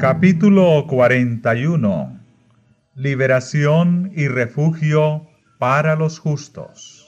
Capítulo 41 Liberación y refugio para los justos.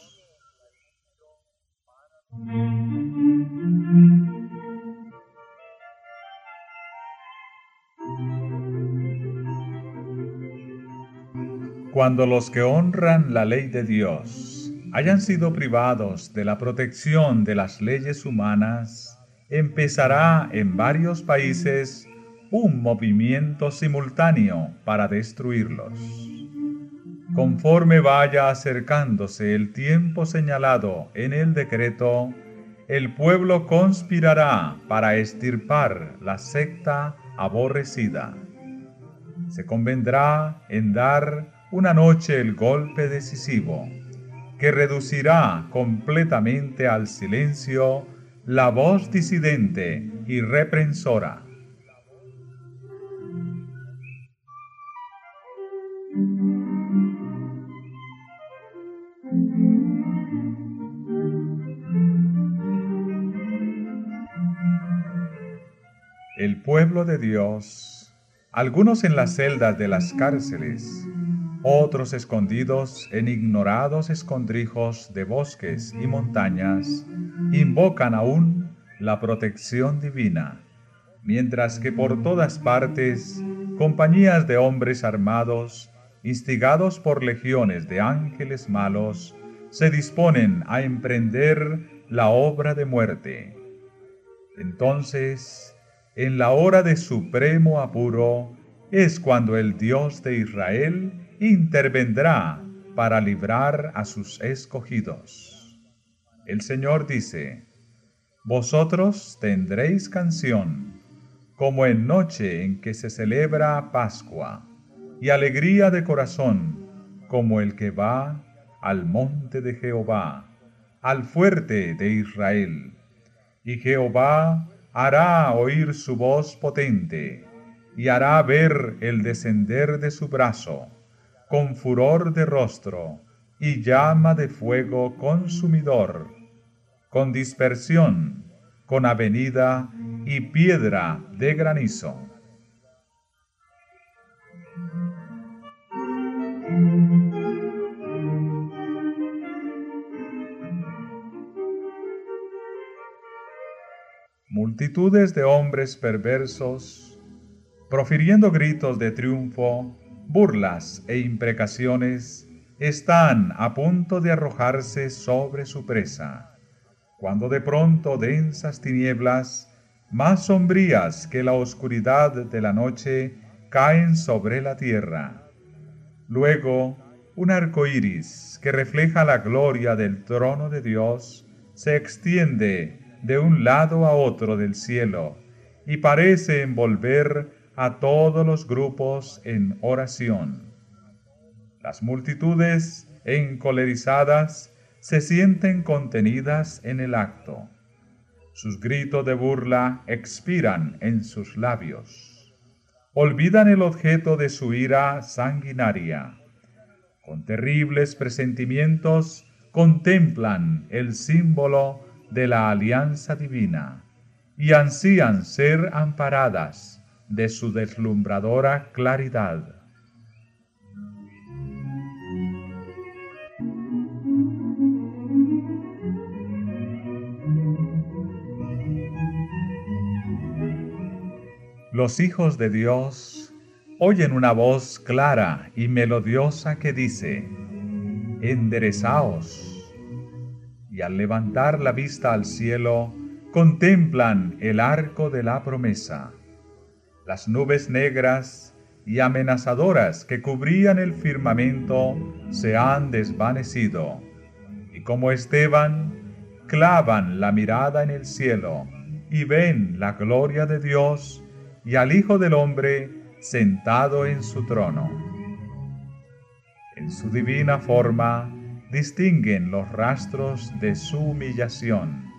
Cuando los que honran la ley de Dios hayan sido privados de la protección de las leyes humanas, empezará en varios países un movimiento simultáneo para destruirlos. Conforme vaya acercándose el tiempo señalado en el decreto, el pueblo conspirará para estirpar la secta aborrecida. Se convendrá en dar una noche el golpe decisivo, que reducirá completamente al silencio la voz disidente y reprensora. Pueblo de Dios, algunos en las celdas de las cárceles, otros escondidos en ignorados escondrijos de bosques y montañas, invocan aún la protección divina, mientras que por todas partes compañías de hombres armados, instigados por legiones de ángeles malos, se disponen a emprender la obra de muerte. Entonces, en la hora de supremo apuro, es cuando el Dios de Israel intervendrá para librar a sus escogidos. El Señor dice, Vosotros tendréis canción, como en noche en que se celebra Pascua, y alegría de corazón, como el que va al monte de Jehová, al fuerte de Israel. Y Jehová hará oír su voz potente, y hará ver el descender de su brazo con furor de rostro y llama de fuego consumidor, con dispersión, con avenida y piedra de granizo. Multitudes de hombres perversos, profiriendo gritos de triunfo, burlas e imprecaciones están a punto de arrojarse sobre su presa, cuando de pronto densas tinieblas, más sombrías que la oscuridad de la noche, caen sobre la tierra. Luego, un arco iris que refleja la gloria del trono de Dios se extiende de un lado a otro del cielo y parece envolver a todos los grupos en oración. Las multitudes encolerizadas se sienten contenidas en el acto. Sus gritos de burla expiran en sus labios. Olvidan el objeto de su ira sanguinaria. Con terribles presentimientos contemplan el símbolo de la alianza divina y ansían ser amparadas de su deslumbradora claridad. Los hijos de Dios oyen una voz clara y melodiosa que dice, enderezaos. Y al levantar la vista al cielo, contemplan el arco de la promesa las nubes negras y amenazadoras que cubrían el firmamento se han desvanecido, y como Esteban, clavan la mirada en el cielo y ven la gloria de Dios y al Hijo del Hombre sentado en su trono. En su divina forma distinguen los rastros de su humillación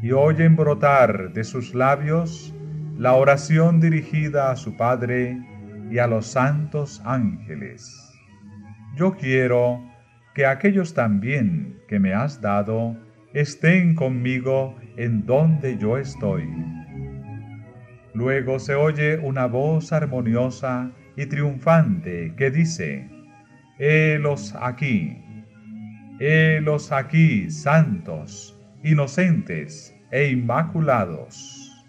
y oyen brotar de sus labios la oración dirigida a su Padre y a los santos ángeles. Yo quiero que aquellos también que me has dado estén conmigo en donde yo estoy. Luego se oye una voz armoniosa y triunfante que dice, Helos aquí, helos aquí, santos, inocentes e inmaculados.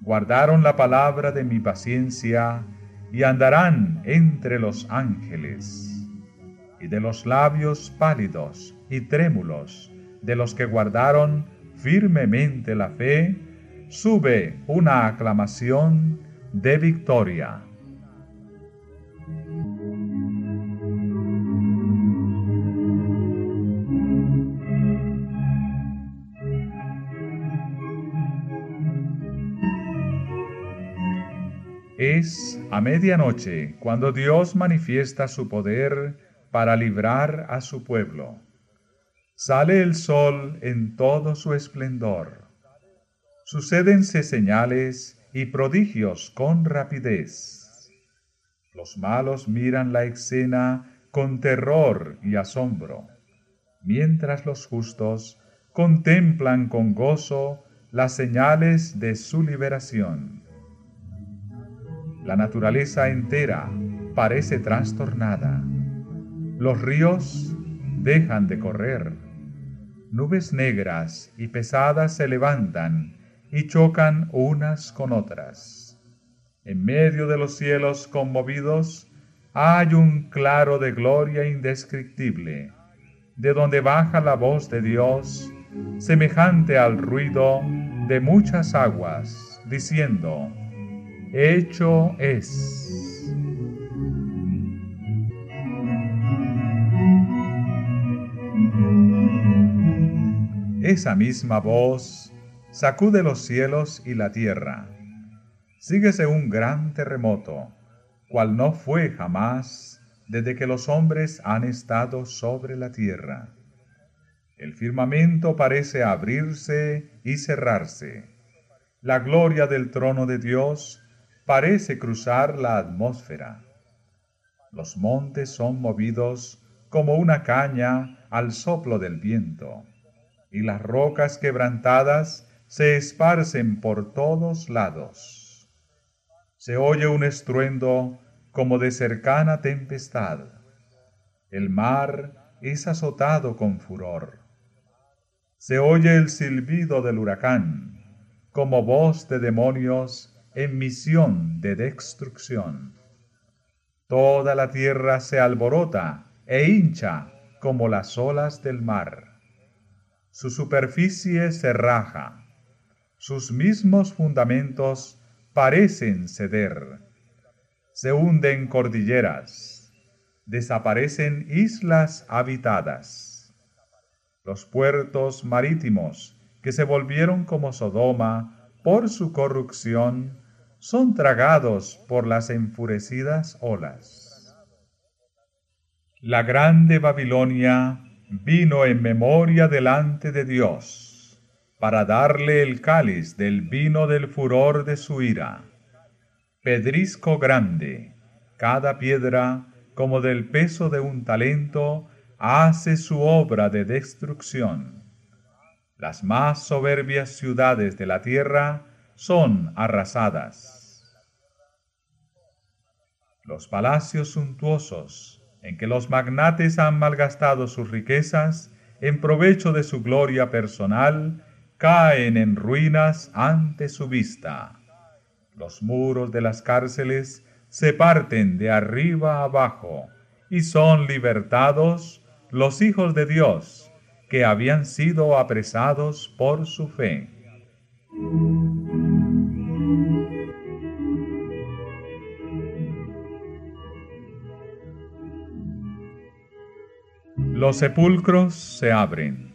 Guardaron la palabra de mi paciencia y andarán entre los ángeles. Y de los labios pálidos y trémulos de los que guardaron firmemente la fe, sube una aclamación de victoria. Es a medianoche cuando Dios manifiesta su poder para librar a su pueblo. Sale el sol en todo su esplendor sucédense señales y prodigios con rapidez. Los malos miran la escena con terror y asombro, mientras los justos contemplan con gozo las señales de su liberación. La naturaleza entera parece trastornada. Los ríos dejan de correr. Nubes negras y pesadas se levantan y chocan unas con otras. En medio de los cielos conmovidos hay un claro de gloria indescriptible, de donde baja la voz de Dios, semejante al ruido de muchas aguas, diciendo, Hecho es. Esa misma voz sacude los cielos y la tierra. Síguese un gran terremoto, cual no fue jamás desde que los hombres han estado sobre la tierra. El firmamento parece abrirse y cerrarse. La gloria del trono de Dios parece cruzar la atmósfera. Los montes son movidos como una caña al soplo del viento, y las rocas quebrantadas se esparcen por todos lados. Se oye un estruendo como de cercana tempestad. El mar es azotado con furor. Se oye el silbido del huracán, como voz de demonios en misión de destrucción. Toda la tierra se alborota e hincha como las olas del mar. Su superficie se raja sus mismos fundamentos parecen ceder. Se hunden cordilleras, desaparecen islas habitadas. Los puertos marítimos que se volvieron como Sodoma por su corrupción son tragados por las enfurecidas olas. La grande Babilonia vino en memoria delante de Dios para darle el cáliz del vino del furor de su ira. Pedrisco grande, cada piedra, como del peso de un talento, hace su obra de destrucción. Las más soberbias ciudades de la tierra son arrasadas. Los palacios suntuosos, en que los magnates han malgastado sus riquezas en provecho de su gloria personal, caen en ruinas ante su vista. Los muros de las cárceles se parten de arriba abajo y son libertados los hijos de Dios que habían sido apresados por su fe. Los sepulcros se abren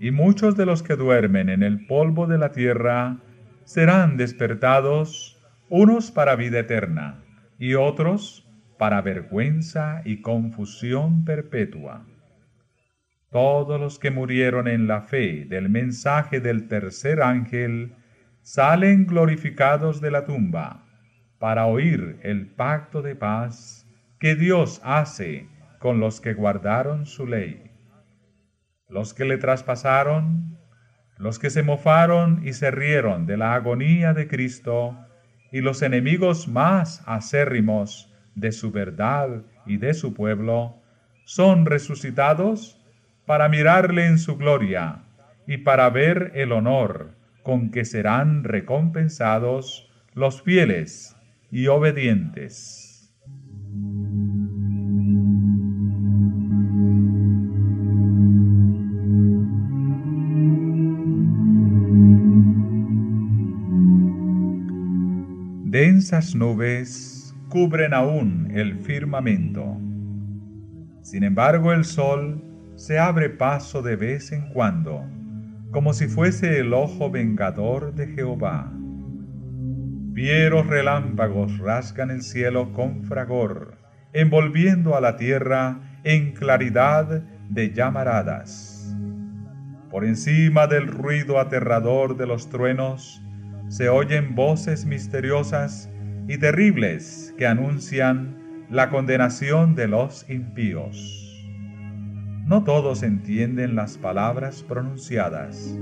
y muchos de los que duermen en el polvo de la tierra serán despertados, unos para vida eterna y otros para vergüenza y confusión perpetua. Todos los que murieron en la fe del mensaje del tercer ángel salen glorificados de la tumba para oír el pacto de paz que Dios hace con los que guardaron su ley. Los que le traspasaron, los que se mofaron y se rieron de la agonía de Cristo, y los enemigos más acérrimos de su verdad y de su pueblo, son resucitados para mirarle en su gloria y para ver el honor con que serán recompensados los fieles y obedientes. Densas nubes cubren aún el firmamento. Sin embargo, el sol se abre paso de vez en cuando, como si fuese el ojo vengador de Jehová. Fieros relámpagos rasgan el cielo con fragor, envolviendo a la tierra en claridad de llamaradas. Por encima del ruido aterrador de los truenos, se oyen voces misteriosas y terribles que anuncian la condenación de los impíos. No todos entienden las palabras pronunciadas,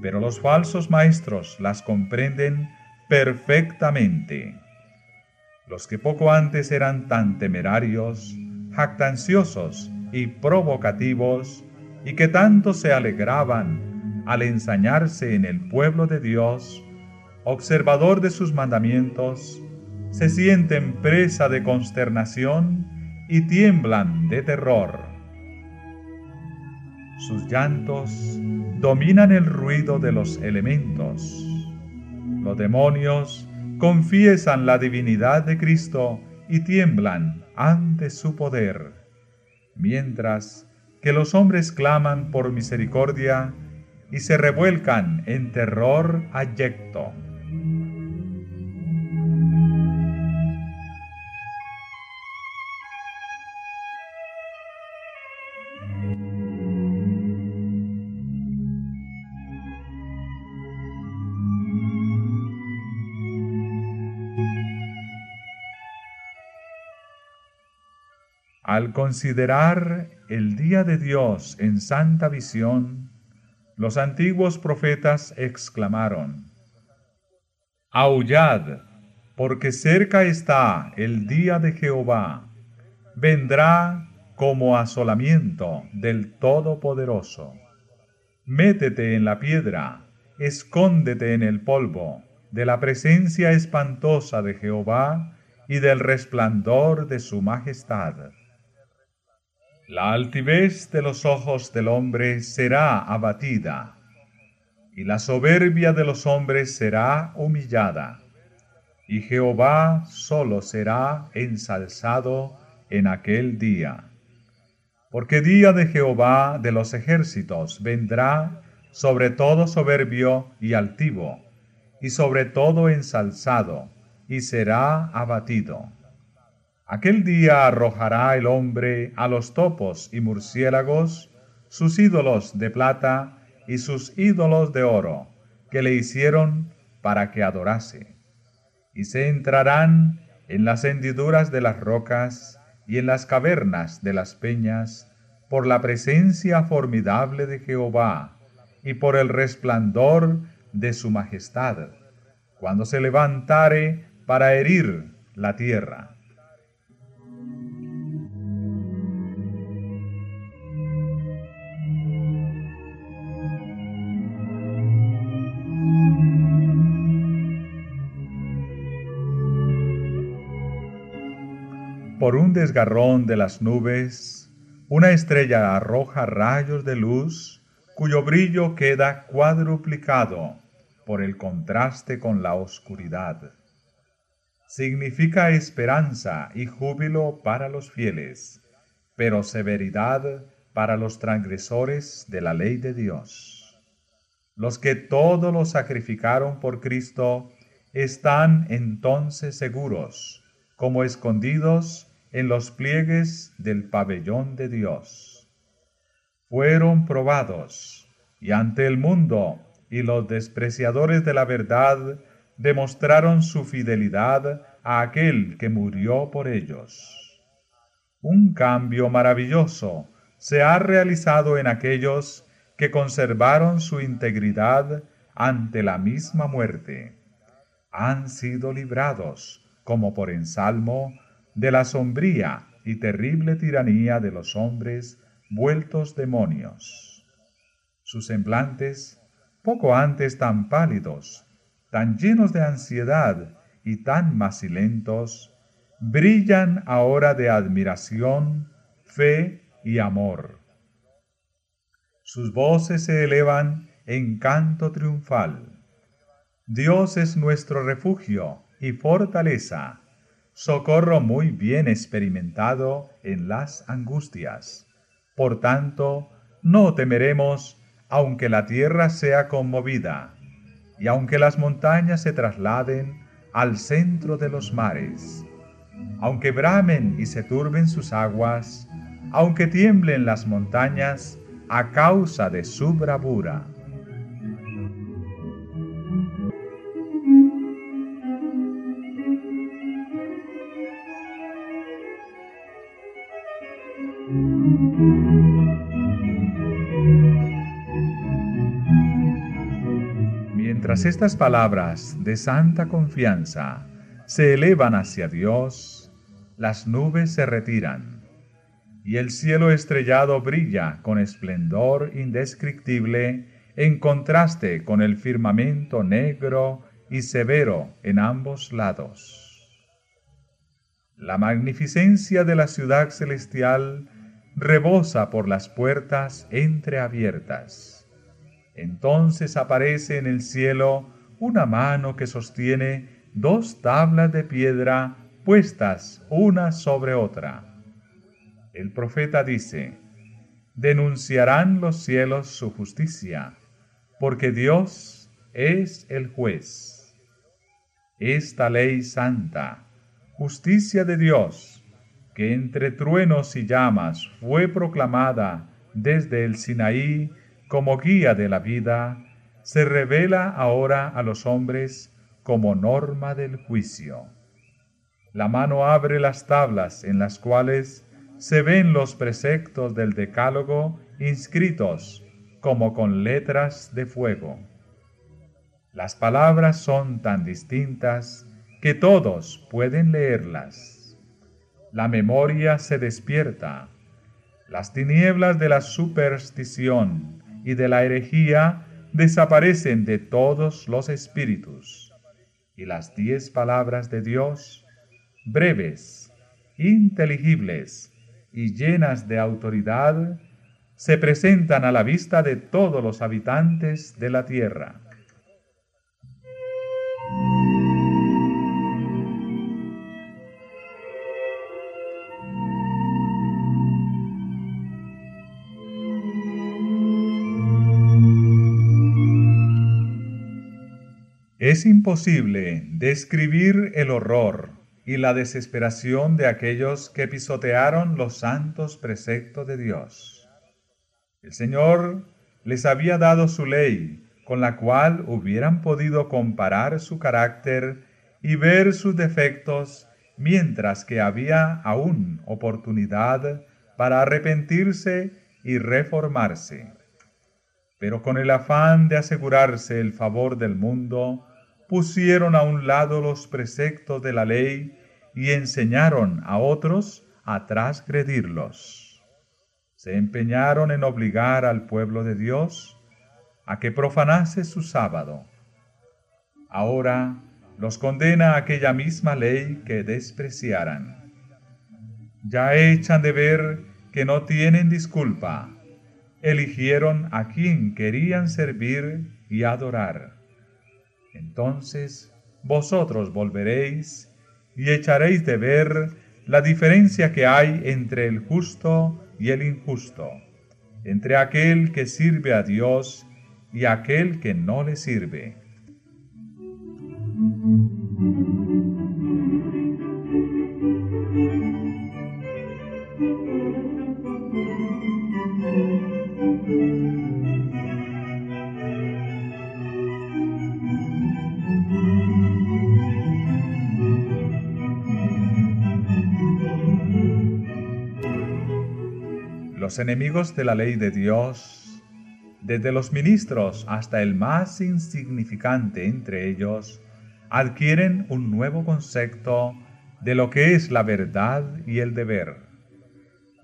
pero los falsos maestros las comprenden perfectamente. Los que poco antes eran tan temerarios, jactanciosos y provocativos, y que tanto se alegraban al ensañarse en el pueblo de Dios, observador de sus mandamientos, se sienten presa de consternación y tiemblan de terror. Sus llantos dominan el ruido de los elementos. Los demonios confiesan la divinidad de Cristo y tiemblan ante su poder, mientras que los hombres claman por misericordia y se revuelcan en terror ayecto. Al considerar el día de Dios en santa visión, los antiguos profetas exclamaron, Aullad, porque cerca está el día de Jehová, vendrá como asolamiento del Todopoderoso. Métete en la piedra, escóndete en el polvo, de la presencia espantosa de Jehová y del resplandor de su majestad. La altivez de los ojos del hombre será abatida, y la soberbia de los hombres será humillada, y Jehová solo será ensalzado en aquel día. Porque día de Jehová de los ejércitos vendrá sobre todo soberbio y altivo, y sobre todo ensalzado, y será abatido Aquel día arrojará el hombre a los topos y murciélagos sus ídolos de plata y sus ídolos de oro, que le hicieron para que adorase. Y se entrarán en las hendiduras de las rocas y en las cavernas de las peñas, por la presencia formidable de Jehová y por el resplandor de su majestad, cuando se levantare para herir la tierra. Por un desgarrón de las nubes, una estrella arroja rayos de luz cuyo brillo queda cuadruplicado por el contraste con la oscuridad. Significa esperanza y júbilo para los fieles, pero severidad para los transgresores de la ley de Dios. Los que todo lo sacrificaron por Cristo están entonces seguros, como escondidos en los pliegues del pabellón de Dios. Fueron probados y ante el mundo y los despreciadores de la verdad demostraron su fidelidad a aquel que murió por ellos. Un cambio maravilloso se ha realizado en aquellos que conservaron su integridad ante la misma muerte. han sido librados, como por ensalmo, de la sombría y terrible tiranía de los hombres vueltos demonios. Sus semblantes, poco antes tan pálidos, tan llenos de ansiedad y tan macilentos, brillan ahora de admiración, fe y amor. Sus voces se elevan en canto triunfal. Dios es nuestro refugio y fortaleza, socorro muy bien experimentado en las angustias. Por tanto, no temeremos aunque la tierra sea conmovida y aunque las montañas se trasladen al centro de los mares aunque bramen y se turben sus aguas, aunque tiemblen las montañas a causa de su bravura. Mientras estas palabras de santa confianza se elevan hacia Dios, las nubes se retiran, y el cielo estrellado brilla con esplendor indescriptible en contraste con el firmamento negro y severo en ambos lados. La magnificencia de la ciudad celestial rebosa por las puertas entreabiertas. Entonces aparece en el cielo una mano que sostiene dos tablas de piedra puestas una sobre otra. El profeta dice, denunciarán los cielos su justicia, porque Dios es el juez. Esta ley santa, justicia de Dios, que entre truenos y llamas fue proclamada desde el Sinaí como guía de la vida, se revela ahora a los hombres como norma del juicio. La mano abre las tablas en las cuales se ven los preceptos del decálogo inscritos como con letras de fuego. Las palabras son tan distintas que todos pueden leerlas. La memoria se despierta. Las tinieblas de la superstición y de la herejía desaparecen de todos los espíritus y las diez palabras de Dios, breves, inteligibles y llenas de autoridad, se presentan a la vista de todos los habitantes de la tierra. Es imposible describir el horror y la desesperación de aquellos que pisotearon los santos preceptos de Dios. El Señor les había dado su ley, con la cual hubieran podido comparar su carácter y ver sus defectos, mientras que había aún oportunidad para arrepentirse y reformarse. Pero con el afán de asegurarse el favor del mundo, pusieron a un lado los preceptos de la ley y enseñaron a otros a transgredirlos. Se empeñaron en obligar al pueblo de Dios a que profanase su sábado. Ahora los condena aquella misma ley que despreciaran. Ya echan de ver que no tienen disculpa. Eligieron a quien querían servir y adorar entonces vosotros volveréis y echaréis de ver la diferencia que hay entre el justo y el injusto, entre aquel que sirve a Dios y aquel que no le sirve. Los enemigos de la ley de Dios, desde los ministros hasta el más insignificante entre ellos, adquieren un nuevo concepto de lo que es la verdad y el deber.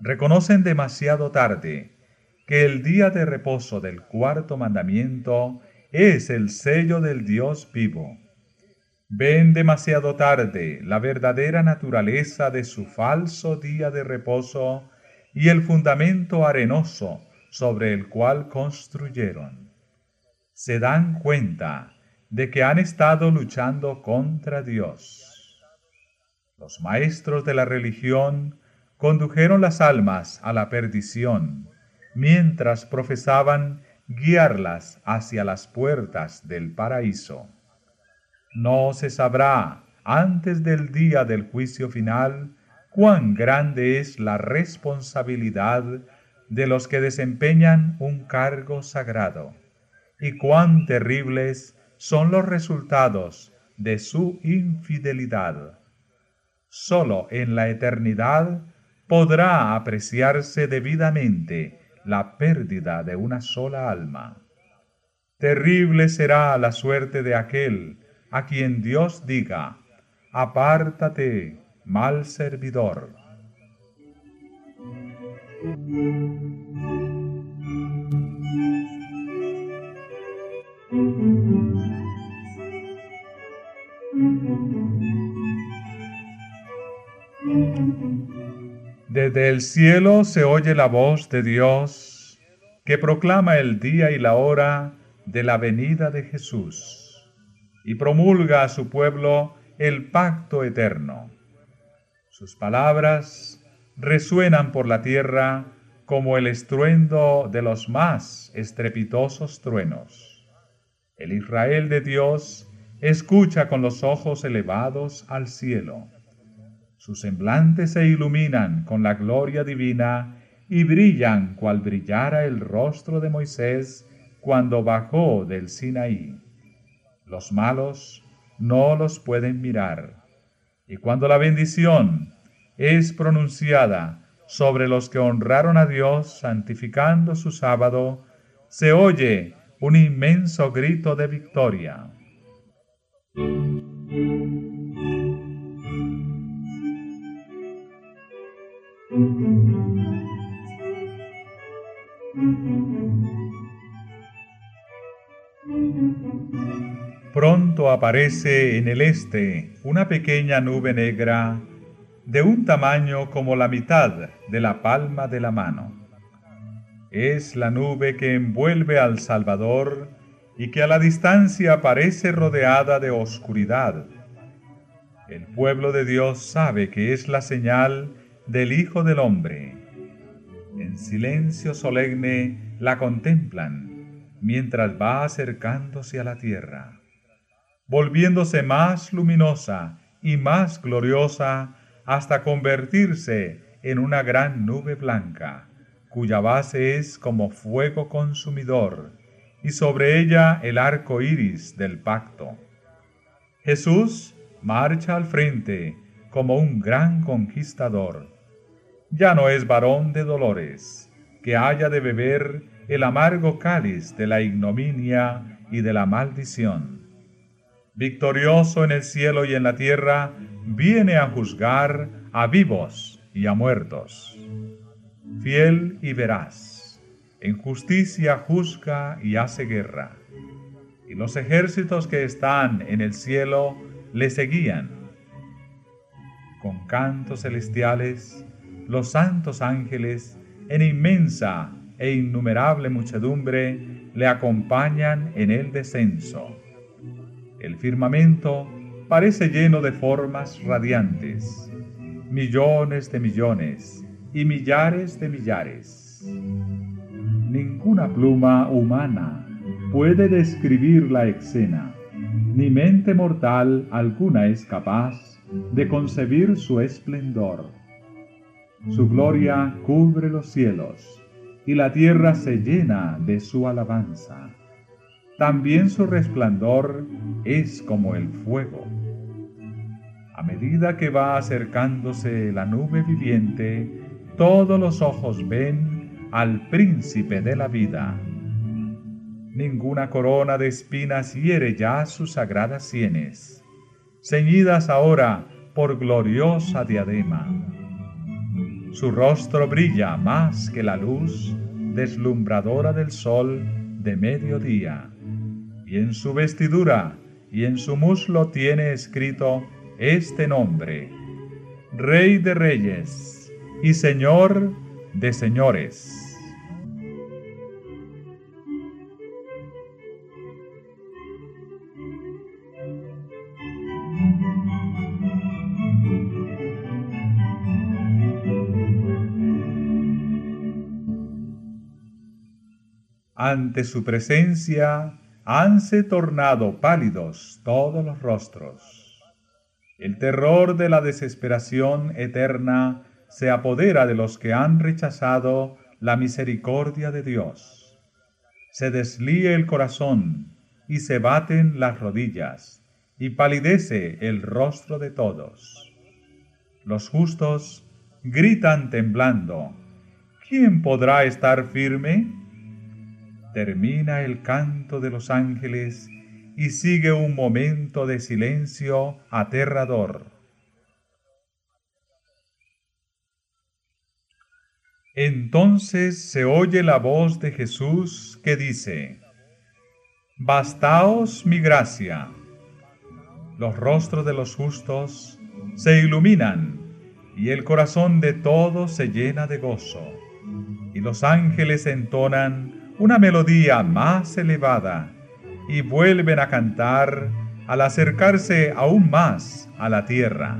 Reconocen demasiado tarde que el día de reposo del cuarto mandamiento es el sello del Dios vivo. Ven demasiado tarde la verdadera naturaleza de su falso día de reposo y el fundamento arenoso sobre el cual construyeron. Se dan cuenta de que han estado luchando contra Dios. Los maestros de la religión condujeron las almas a la perdición, mientras profesaban guiarlas hacia las puertas del paraíso. No se sabrá antes del día del juicio final cuán grande es la responsabilidad de los que desempeñan un cargo sagrado y cuán terribles son los resultados de su infidelidad. Solo en la eternidad podrá apreciarse debidamente la pérdida de una sola alma. Terrible será la suerte de aquel a quien Dios diga, apártate, mal servidor. Desde el cielo se oye la voz de Dios que proclama el día y la hora de la venida de Jesús y promulga a su pueblo el pacto eterno. Sus palabras resuenan por la tierra como el estruendo de los más estrepitosos truenos. El Israel de Dios escucha con los ojos elevados al cielo. Sus semblantes se iluminan con la gloria divina y brillan cual brillara el rostro de Moisés cuando bajó del Sinaí. Los malos no los pueden mirar. Y cuando la bendición es pronunciada sobre los que honraron a Dios santificando su sábado, se oye un inmenso grito de victoria. Pronto aparece en el este una pequeña nube negra de un tamaño como la mitad de la palma de la mano. Es la nube que envuelve al Salvador y que a la distancia parece rodeada de oscuridad. El pueblo de Dios sabe que es la señal del Hijo del Hombre. En silencio solemne la contemplan mientras va acercándose a la tierra, volviéndose más luminosa y más gloriosa hasta convertirse en una gran nube blanca, cuya base es como fuego consumidor, y sobre ella el arco iris del pacto. Jesús marcha al frente como un gran conquistador ya no es varón de dolores, que haya de beber el amargo cáliz de la ignominia y de la maldición. Victorioso en el cielo y en la tierra, viene a juzgar a vivos y a muertos. Fiel y veraz, en justicia juzga y hace guerra. Y los ejércitos que están en el cielo le seguían. Con cantos celestiales, los santos ángeles en inmensa e innumerable muchedumbre le acompañan en el descenso. El firmamento parece lleno de formas radiantes, millones de millones y millares de millares. Ninguna pluma humana puede describir la escena, ni mente mortal alguna es capaz de concebir su esplendor. Su gloria cubre los cielos, y la tierra se llena de su alabanza. También su resplandor es como el fuego. A medida que va acercándose la nube viviente, todos los ojos ven al príncipe de la vida. Ninguna corona de espinas hiere ya sus sagradas sienes, ceñidas ahora por gloriosa diadema. Su rostro brilla más que la luz deslumbradora del sol de mediodía, y en su vestidura y en su muslo tiene escrito este nombre, Rey de Reyes y Señor de Señores. Ante su presencia hanse tornado pálidos todos los rostros. El terror de la desesperación eterna se apodera de los que han rechazado la misericordia de Dios. Se deslíe el corazón y se baten las rodillas y palidece el rostro de todos. Los justos gritan temblando, ¿quién podrá estar firme? Termina el canto de los ángeles y sigue un momento de silencio aterrador. Entonces se oye la voz de Jesús que dice, Bastaos mi gracia. Los rostros de los justos se iluminan y el corazón de todos se llena de gozo, y los ángeles entonan una melodía más elevada y vuelven a cantar al acercarse aún más a la tierra.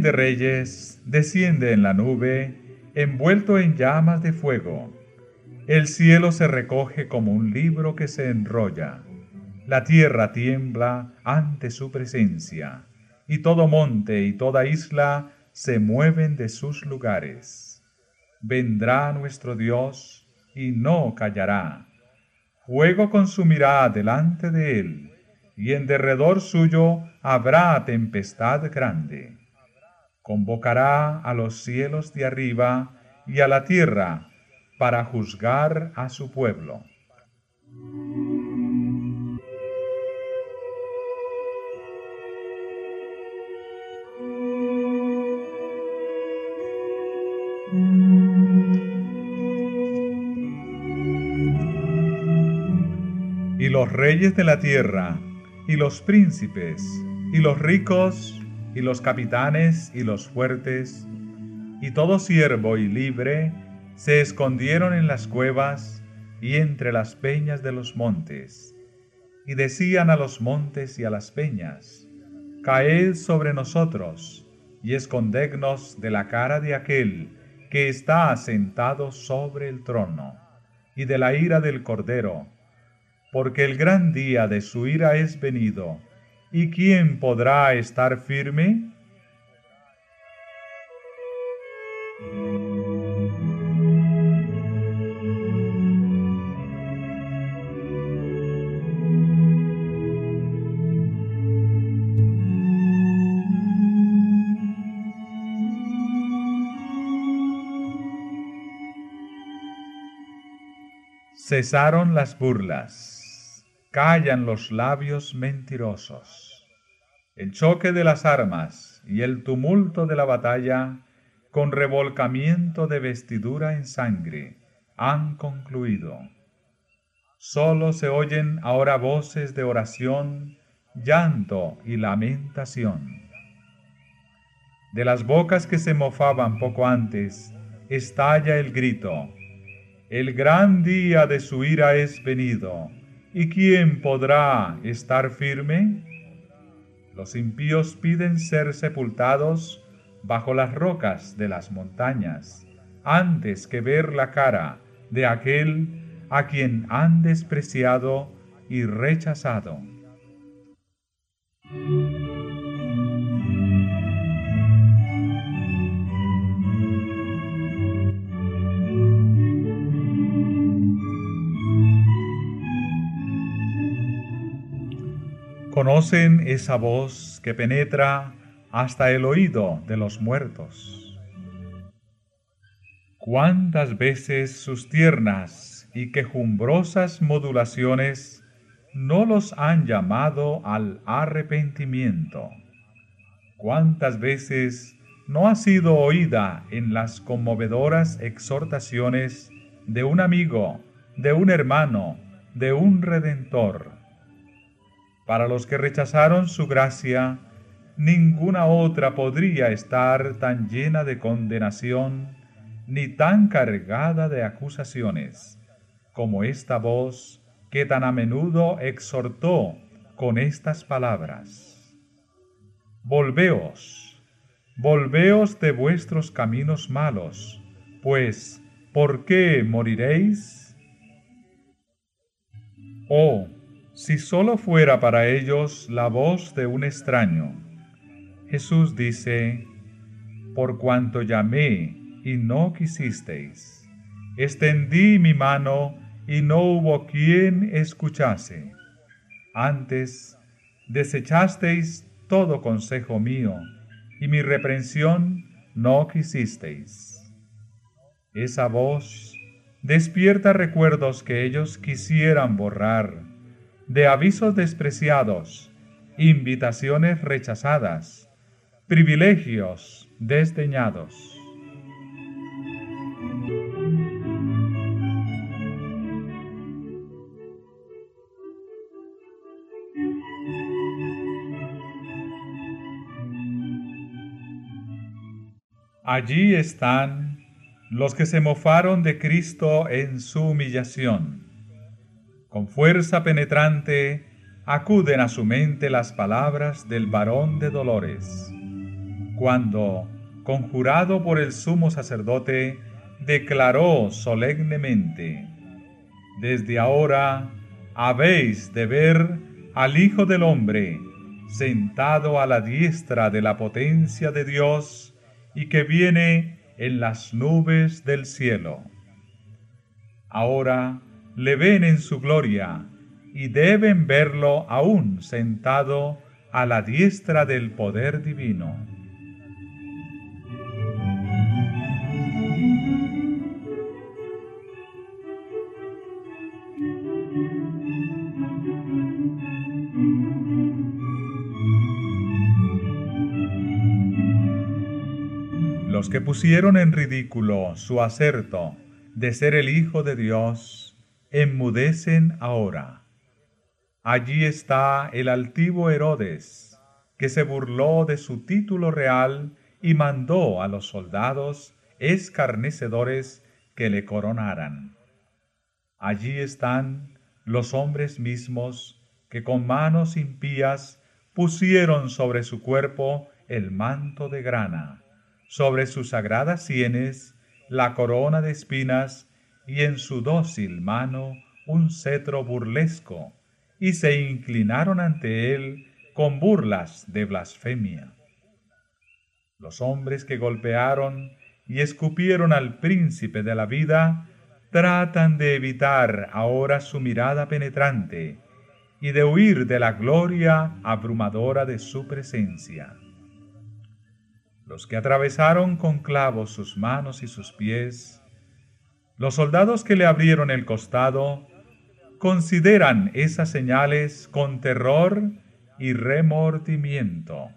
De Reyes desciende en la nube, envuelto en llamas de fuego. El cielo se recoge como un libro que se enrolla. La tierra tiembla ante su presencia, y todo monte y toda isla se mueven de sus lugares. Vendrá nuestro Dios y no callará. Fuego consumirá delante de él, y en derredor suyo habrá tempestad grande convocará a los cielos de arriba y a la tierra para juzgar a su pueblo. Y los reyes de la tierra, y los príncipes, y los ricos, y los capitanes y los fuertes, y todo siervo y libre, se escondieron en las cuevas y entre las peñas de los montes, y decían a los montes y a las peñas, Caed sobre nosotros, y escondednos de la cara de aquel que está sentado sobre el trono, y de la ira del Cordero, porque el gran día de su ira es venido, ¿Y quién podrá estar firme? Cesaron las burlas callan los labios mentirosos. El choque de las armas y el tumulto de la batalla, con revolcamiento de vestidura en sangre, han concluido. Solo se oyen ahora voces de oración, llanto y lamentación. De las bocas que se mofaban poco antes, estalla el grito. El gran día de su ira es venido ¿Y quién podrá estar firme? Los impíos piden ser sepultados bajo las rocas de las montañas, antes que ver la cara de aquel a quien han despreciado y rechazado. Conocen esa voz que penetra hasta el oído de los muertos. Cuántas veces sus tiernas y quejumbrosas modulaciones no los han llamado al arrepentimiento. Cuántas veces no ha sido oída en las conmovedoras exhortaciones de un amigo, de un hermano, de un redentor. Para los que rechazaron su gracia, ninguna otra podría estar tan llena de condenación ni tan cargada de acusaciones como esta voz que tan a menudo exhortó con estas palabras. Volveos, volveos de vuestros caminos malos, pues, ¿por qué moriréis? Oh, si solo fuera para ellos la voz de un extraño. Jesús dice, por cuanto llamé y no quisisteis, extendí mi mano y no hubo quien escuchase. Antes desechasteis todo consejo mío, y mi reprensión no quisisteis. Esa voz despierta recuerdos que ellos quisieran borrar de avisos despreciados, invitaciones rechazadas, privilegios desdeñados. Allí están los que se mofaron de Cristo en su humillación con fuerza penetrante acuden a su mente las palabras del varón de dolores, cuando, conjurado por el sumo sacerdote, declaró solemnemente, Desde ahora habéis de ver al Hijo del Hombre sentado a la diestra de la potencia de Dios y que viene en las nubes del cielo. Ahora le ven en su gloria y deben verlo aún sentado a la diestra del poder divino. Los que pusieron en ridículo su acerto de ser el Hijo de Dios, enmudecen ahora. Allí está el altivo Herodes, que se burló de su título real y mandó a los soldados escarnecedores que le coronaran. Allí están los hombres mismos que con manos impías pusieron sobre su cuerpo el manto de grana, sobre sus sagradas sienes la corona de espinas y en su dócil mano un cetro burlesco, y se inclinaron ante él con burlas de blasfemia. Los hombres que golpearon y escupieron al príncipe de la vida tratan de evitar ahora su mirada penetrante y de huir de la gloria abrumadora de su presencia. Los que atravesaron con clavos sus manos y sus pies, los soldados que le abrieron el costado consideran esas señales con terror y remordimiento.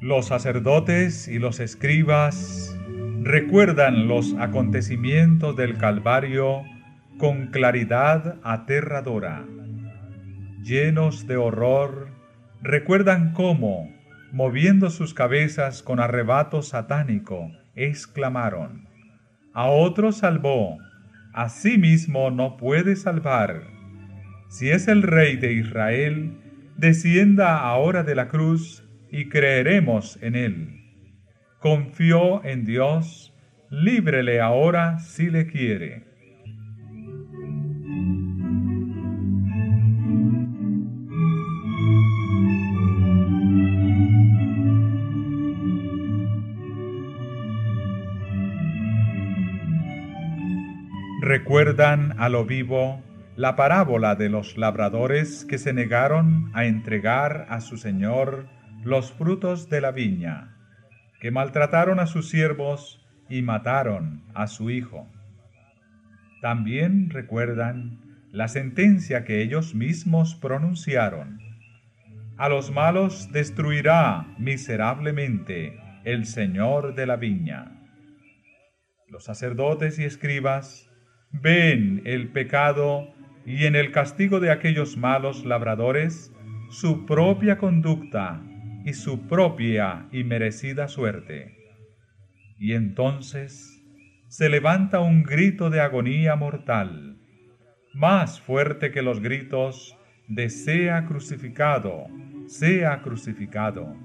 Los sacerdotes y los escribas recuerdan los acontecimientos del Calvario con claridad aterradora. Llenos de horror, recuerdan cómo, moviendo sus cabezas con arrebato satánico, exclamaron, A otro salvó, a sí mismo no puede salvar. Si es el Rey de Israel, descienda ahora de la cruz y creeremos en él confió en Dios, líbrele ahora si le quiere. Recuerdan a lo vivo la parábola de los labradores que se negaron a entregar a su Señor los frutos de la viña que maltrataron a sus siervos y mataron a su hijo. También recuerdan la sentencia que ellos mismos pronunciaron. A los malos destruirá miserablemente el Señor de la viña. Los sacerdotes y escribas ven el pecado y en el castigo de aquellos malos labradores su propia conducta y su propia y merecida suerte. Y entonces se levanta un grito de agonía mortal, más fuerte que los gritos de sea crucificado, sea crucificado,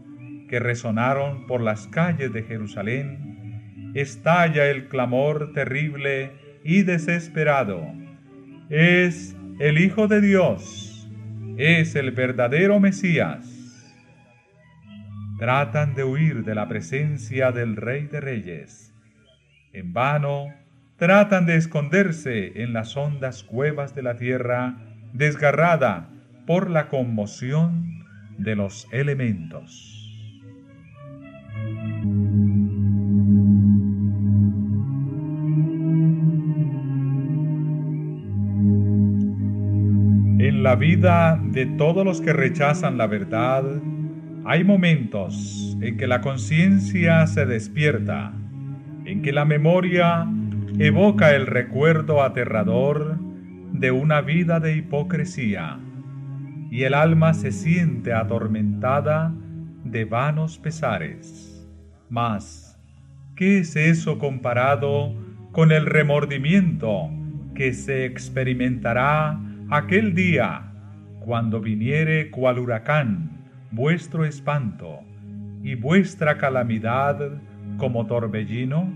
que resonaron por las calles de Jerusalén, estalla el clamor terrible y desesperado. Es el Hijo de Dios, es el verdadero Mesías. Tratan de huir de la presencia del Rey de Reyes. En vano, tratan de esconderse en las hondas cuevas de la tierra, desgarrada por la conmoción de los elementos. En la vida de todos los que rechazan la verdad, hay momentos en que la conciencia se despierta, en que la memoria evoca el recuerdo aterrador de una vida de hipocresía y el alma se siente atormentada de vanos pesares. Mas, ¿qué es eso comparado con el remordimiento que se experimentará aquel día cuando viniere cual huracán vuestro espanto y vuestra calamidad como torbellino?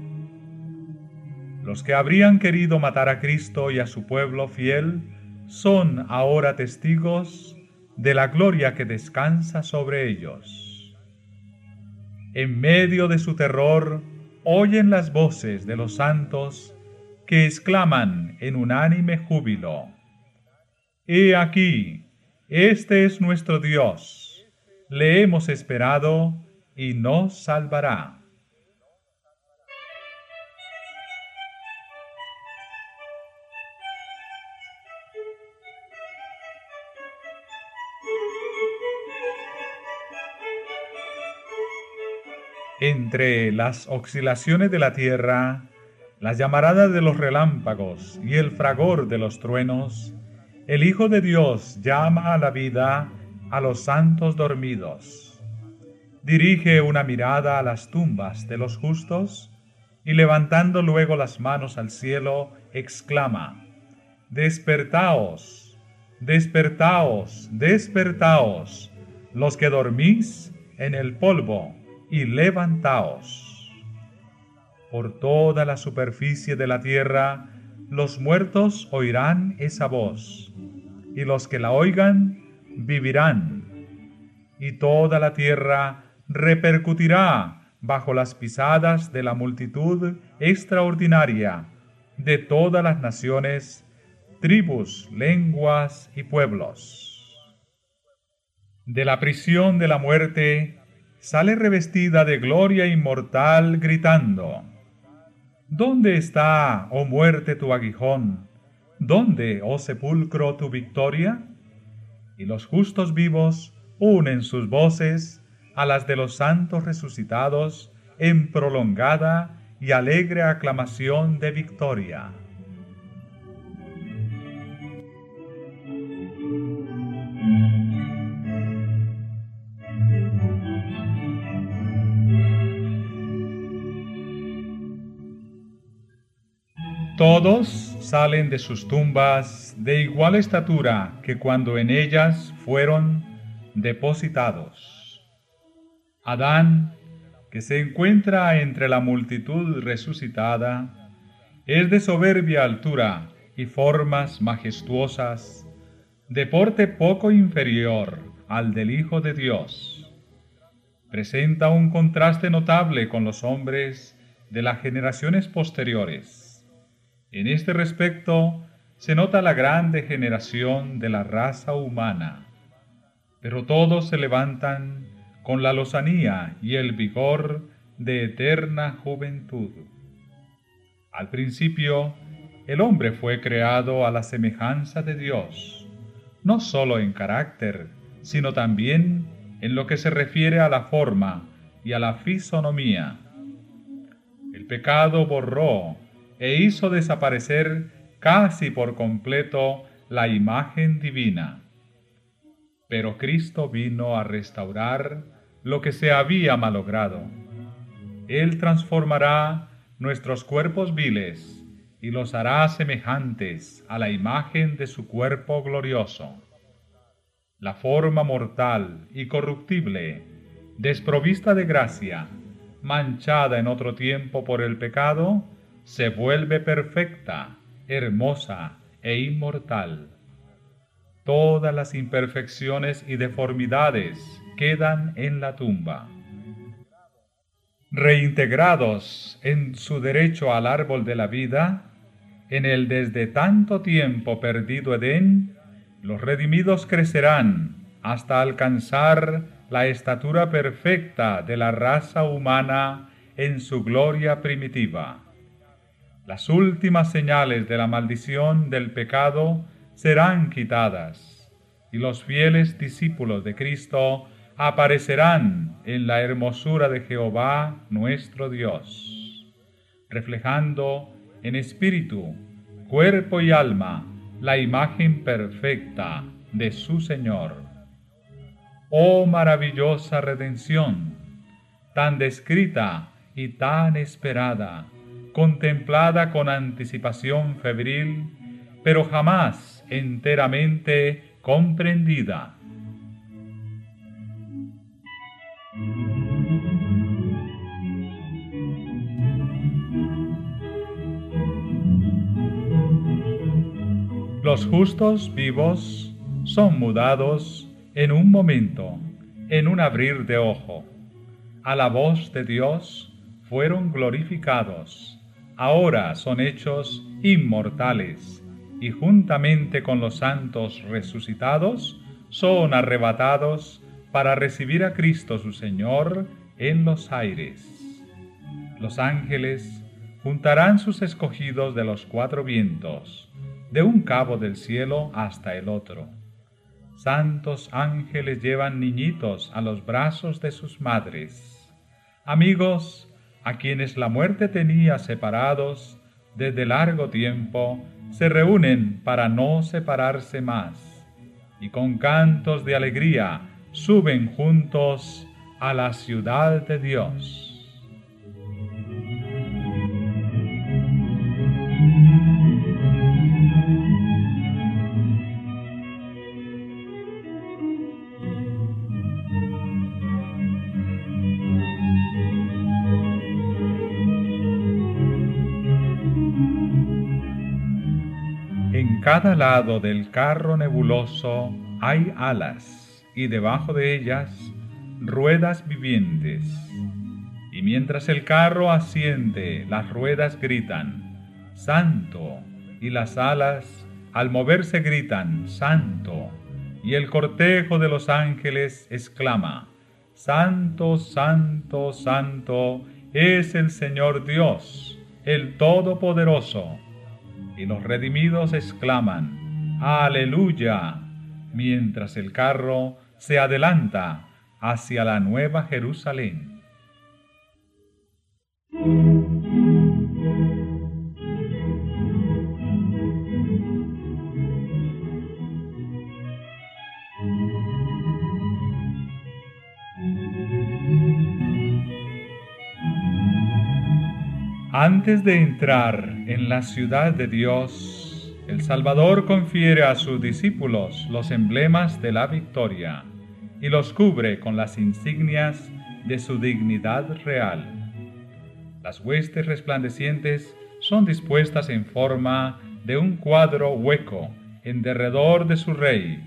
Los que habrían querido matar a Cristo y a su pueblo fiel son ahora testigos de la gloria que descansa sobre ellos. En medio de su terror oyen las voces de los santos que exclaman en unánime júbilo, He aquí, este es nuestro Dios, le hemos esperado y nos salvará. entre las oscilaciones de la tierra, las llamaradas de los relámpagos y el fragor de los truenos, el Hijo de Dios llama a la vida a los santos dormidos. Dirige una mirada a las tumbas de los justos y levantando luego las manos al cielo, exclama, Despertaos, despertaos, despertaos, los que dormís en el polvo y levantaos. Por toda la superficie de la tierra los muertos oirán esa voz, y los que la oigan vivirán, y toda la tierra repercutirá bajo las pisadas de la multitud extraordinaria de todas las naciones, tribus, lenguas y pueblos. De la prisión de la muerte sale revestida de gloria inmortal, gritando, ¿Dónde está, oh muerte, tu aguijón? ¿Dónde, oh sepulcro, tu victoria? Y los justos vivos unen sus voces a las de los santos resucitados en prolongada y alegre aclamación de victoria. Todos salen de sus tumbas de igual estatura que cuando en ellas fueron depositados. Adán, que se encuentra entre la multitud resucitada, es de soberbia altura y formas majestuosas, de porte poco inferior al del Hijo de Dios. Presenta un contraste notable con los hombres de las generaciones posteriores En este respecto se nota la gran degeneración de la raza humana, pero todos se levantan con la lozanía y el vigor de eterna juventud. Al principio, el hombre fue creado a la semejanza de Dios, no sólo en carácter, sino también en lo que se refiere a la forma y a la fisonomía. El pecado borró e hizo desaparecer casi por completo la imagen divina. Pero Cristo vino a restaurar lo que se había malogrado. Él transformará nuestros cuerpos viles y los hará semejantes a la imagen de su cuerpo glorioso. La forma mortal y corruptible, desprovista de gracia, manchada en otro tiempo por el pecado, se vuelve perfecta, hermosa e inmortal. Todas las imperfecciones y deformidades quedan en la tumba. Reintegrados en su derecho al árbol de la vida, en el desde tanto tiempo perdido Edén, los redimidos crecerán hasta alcanzar la estatura perfecta de la raza humana en su gloria primitiva. Las últimas señales de la maldición del pecado serán quitadas y los fieles discípulos de Cristo aparecerán en la hermosura de Jehová nuestro Dios, reflejando en espíritu, cuerpo y alma la imagen perfecta de su Señor. Oh maravillosa redención, tan descrita y tan esperada, contemplada con anticipación febril, pero jamás enteramente comprendida. Los justos vivos son mudados en un momento, en un abrir de ojo. A la voz de Dios fueron glorificados. Ahora son hechos inmortales y juntamente con los santos resucitados son arrebatados para recibir a Cristo su Señor en los aires. Los ángeles juntarán sus escogidos de los cuatro vientos de un cabo del cielo hasta el otro. Santos ángeles llevan niñitos a los brazos de sus madres. Amigos, a quienes la muerte tenía separados desde largo tiempo, se reúnen para no separarse más, y con cantos de alegría suben juntos a la ciudad de Dios. Cada lado del carro nebuloso hay alas y debajo de ellas ruedas vivientes. Y mientras el carro asciende, las ruedas gritan, Santo, y las alas al moverse gritan, Santo, y el cortejo de los ángeles exclama, Santo, Santo, Santo es el Señor Dios, el Todopoderoso y los redimidos exclaman, Aleluya, mientras el carro se adelanta hacia la nueva Jerusalén. Antes de entrar en la ciudad de Dios, el Salvador confiere a sus discípulos los emblemas de la victoria y los cubre con las insignias de su dignidad real. Las huestes resplandecientes son dispuestas en forma de un cuadro hueco en derredor de su rey,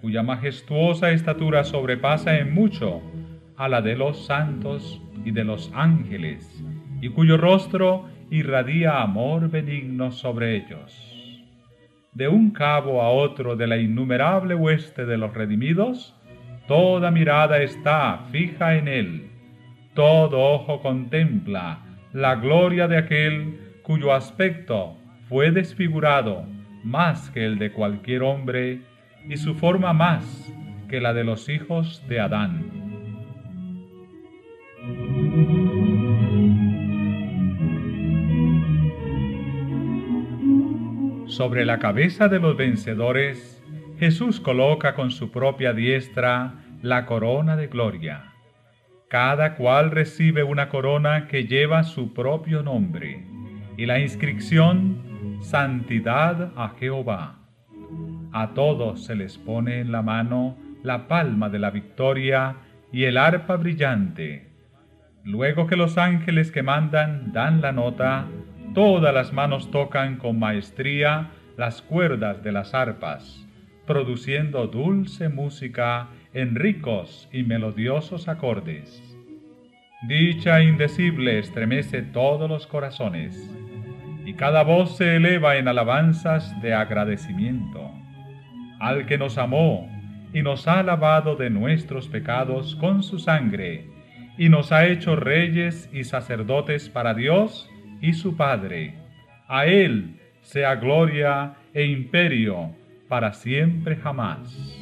cuya majestuosa estatura sobrepasa en mucho a la de los santos y de los ángeles y cuyo rostro irradia amor benigno sobre ellos. De un cabo a otro de la innumerable hueste de los redimidos, toda mirada está fija en él, todo ojo contempla la gloria de aquel cuyo aspecto fue desfigurado más que el de cualquier hombre y su forma más que la de los hijos de Adán. Sobre la cabeza de los vencedores, Jesús coloca con su propia diestra la corona de gloria. Cada cual recibe una corona que lleva su propio nombre y la inscripción Santidad a Jehová. A todos se les pone en la mano la palma de la victoria y el arpa brillante. Luego que los ángeles que mandan dan la nota, todas las manos tocan con maestría las cuerdas de las arpas, produciendo dulce música en ricos y melodiosos acordes. Dicha indecible estremece todos los corazones, y cada voz se eleva en alabanzas de agradecimiento. Al que nos amó y nos ha lavado de nuestros pecados con su sangre, y nos ha hecho reyes y sacerdotes para Dios y su Padre. A Él sea gloria e imperio para siempre jamás.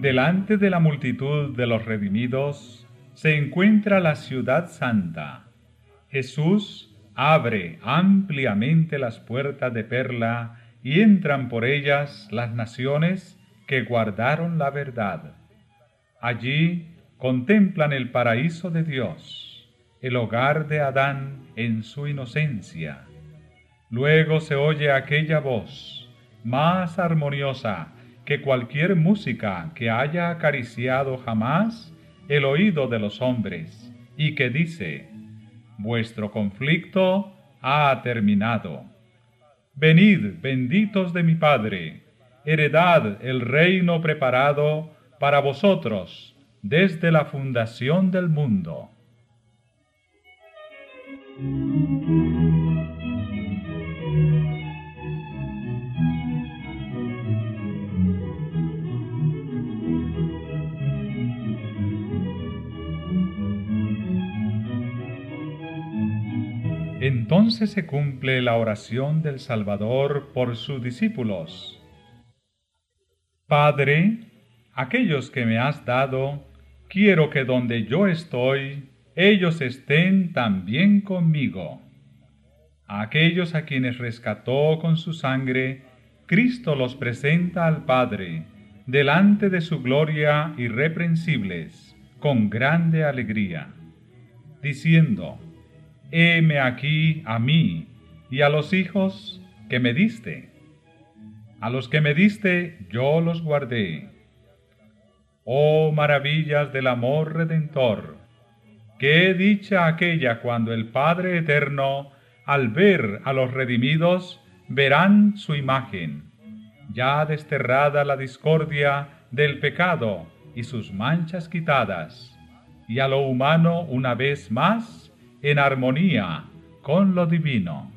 Delante de la multitud de los redimidos se encuentra la ciudad santa. Jesús abre ampliamente las puertas de perla y entran por ellas las naciones que guardaron la verdad. Allí contemplan el paraíso de Dios, el hogar de Adán en su inocencia. Luego se oye aquella voz, más armoniosa que cualquier música que haya acariciado jamás el oído de los hombres, y que dice, vuestro conflicto ha terminado. Venid, benditos de mi Padre, heredad el reino preparado para vosotros desde la fundación del mundo. Entonces se cumple la oración del Salvador por sus discípulos. Padre, aquellos que me has dado, quiero que donde yo estoy, ellos estén también conmigo. A aquellos a quienes rescató con su sangre, Cristo los presenta al Padre, delante de su gloria irreprensibles, con grande alegría, diciendo, heme aquí a mí y a los hijos que me diste. A los que me diste yo los guardé. Oh maravillas del amor redentor, qué dicha aquella cuando el Padre Eterno, al ver a los redimidos, verán su imagen, ya desterrada la discordia del pecado y sus manchas quitadas, y a lo humano una vez más en armonía con lo divino.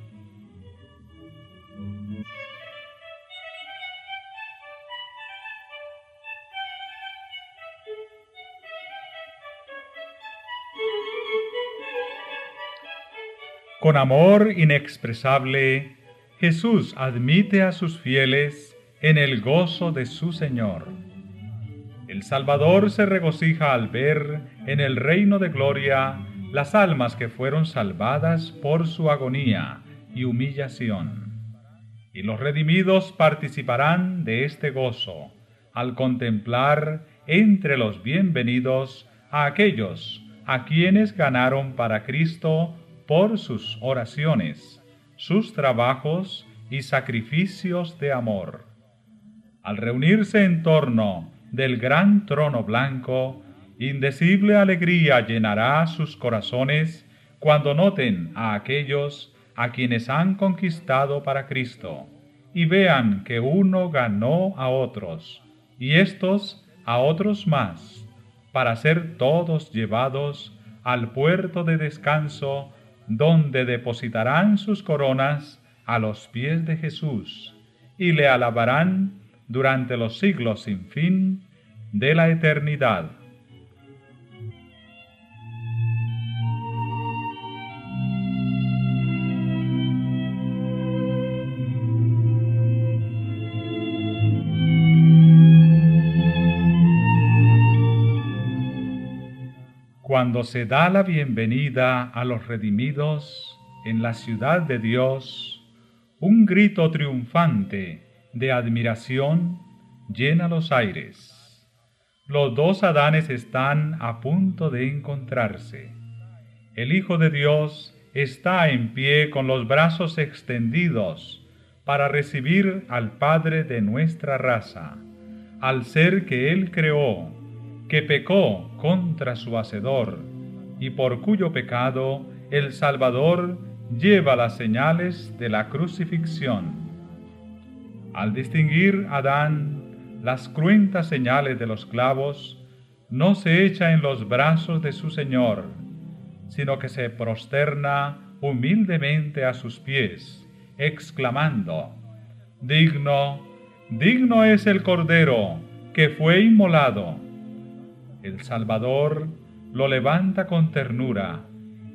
Con amor inexpresable, Jesús admite a sus fieles en el gozo de su Señor. El Salvador se regocija al ver en el reino de gloria las almas que fueron salvadas por su agonía y humillación. Y los redimidos participarán de este gozo al contemplar entre los bienvenidos a aquellos a quienes ganaron para Cristo por sus oraciones, sus trabajos y sacrificios de amor. Al reunirse en torno del gran trono blanco, Indecible alegría llenará sus corazones cuando noten a aquellos a quienes han conquistado para Cristo y vean que uno ganó a otros y estos a otros más, para ser todos llevados al puerto de descanso donde depositarán sus coronas a los pies de Jesús y le alabarán durante los siglos sin fin de la eternidad. Cuando se da la bienvenida a los redimidos en la ciudad de Dios, un grito triunfante de admiración llena los aires. Los dos Adanes están a punto de encontrarse. El Hijo de Dios está en pie con los brazos extendidos para recibir al Padre de nuestra raza, al ser que Él creó que pecó contra su Hacedor, y por cuyo pecado el Salvador lleva las señales de la crucifixión. Al distinguir Adán las cruentas señales de los clavos, no se echa en los brazos de su Señor, sino que se prosterna humildemente a sus pies, exclamando, Digno, digno es el Cordero que fue inmolado el Salvador lo levanta con ternura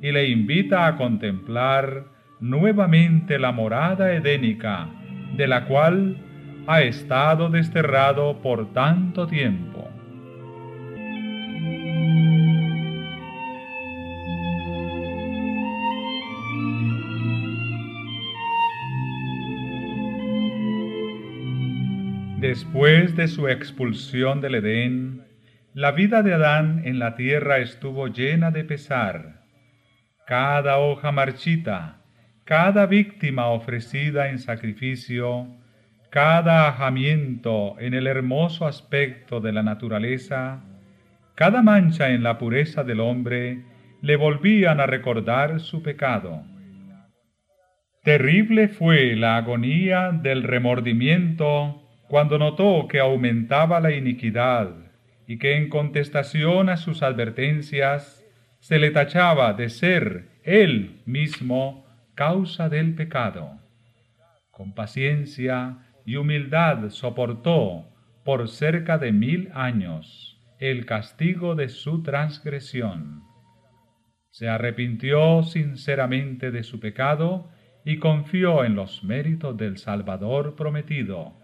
y le invita a contemplar nuevamente la morada edénica de la cual ha estado desterrado por tanto tiempo. Después de su expulsión del Edén, la vida de Adán en la tierra estuvo llena de pesar. Cada hoja marchita, cada víctima ofrecida en sacrificio, cada ajamiento en el hermoso aspecto de la naturaleza, cada mancha en la pureza del hombre, le volvían a recordar su pecado. Terrible fue la agonía del remordimiento cuando notó que aumentaba la iniquidad y que en contestación a sus advertencias se le tachaba de ser él mismo causa del pecado. Con paciencia y humildad soportó por cerca de mil años el castigo de su transgresión. Se arrepintió sinceramente de su pecado y confió en los méritos del Salvador prometido,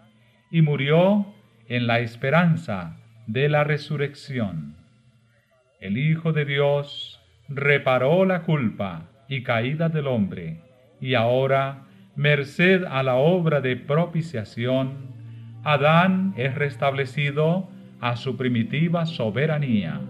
y murió en la esperanza de la resurrección. El Hijo de Dios reparó la culpa y caída del hombre, y ahora, merced a la obra de propiciación, Adán es restablecido a su primitiva soberanía.